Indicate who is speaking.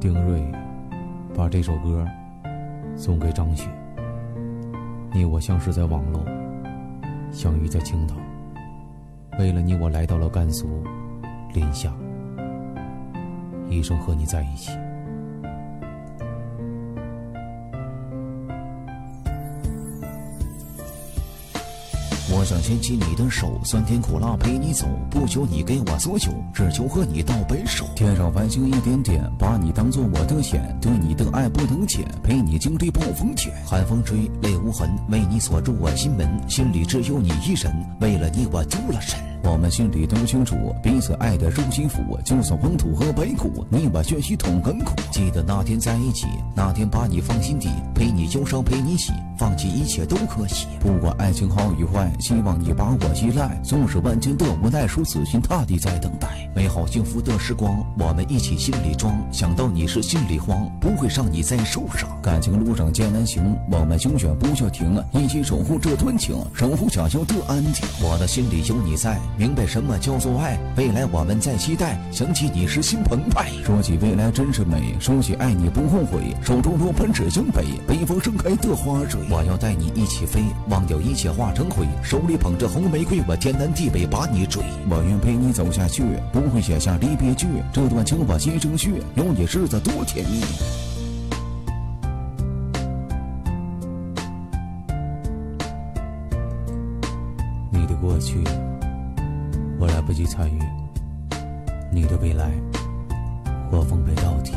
Speaker 1: 丁瑞把这首歌送给张雪。你我相识在网络，相遇在青岛。为了你，我来到了甘肃临夏，一生和你在一起。
Speaker 2: 我想牵起你的手，酸甜苦辣陪你走，不求你给我所有，只求和你到白首。
Speaker 3: 天上繁星一点点，把你当做我的眼，对你的爱不能减，陪你经历暴风雪。
Speaker 2: 寒风吹，泪无痕，为你锁住我心门，心里只有你一人，为了你我丢了神。
Speaker 3: 我们心里都清楚，彼此爱的如心腹，就算黄土和白骨，你我血许同甘苦。
Speaker 2: 记得那天在一起，那天把你放心底，陪你忧伤陪你喜，放弃一切都可惜。
Speaker 3: 不管爱情好与坏，希望你把我依赖。纵使万千的无奈，如死心塌地在等待。
Speaker 2: 美好幸福的时光，我们一起心里装。想到你是心里慌，不会让你再受伤。
Speaker 3: 感情路上艰难行，我们永远不要停，一起守护这段情，守护想要的安静。
Speaker 2: 我的心里有你在。明白什么叫做爱？未来我们在期待，想起你时心澎湃。
Speaker 3: 说起未来真是美，说起爱你不后悔。手中罗盘指向北，北方盛开的花蕊。
Speaker 2: 我要带你一起飞，忘掉一切化成灰。手里捧着红玫瑰，我天南地北把你追。
Speaker 3: 我愿陪你走下去，不会写下离别句。这段情我心成血，有你日子多甜蜜。
Speaker 1: 你的过去。积极参与，你的未来，我奉陪到底。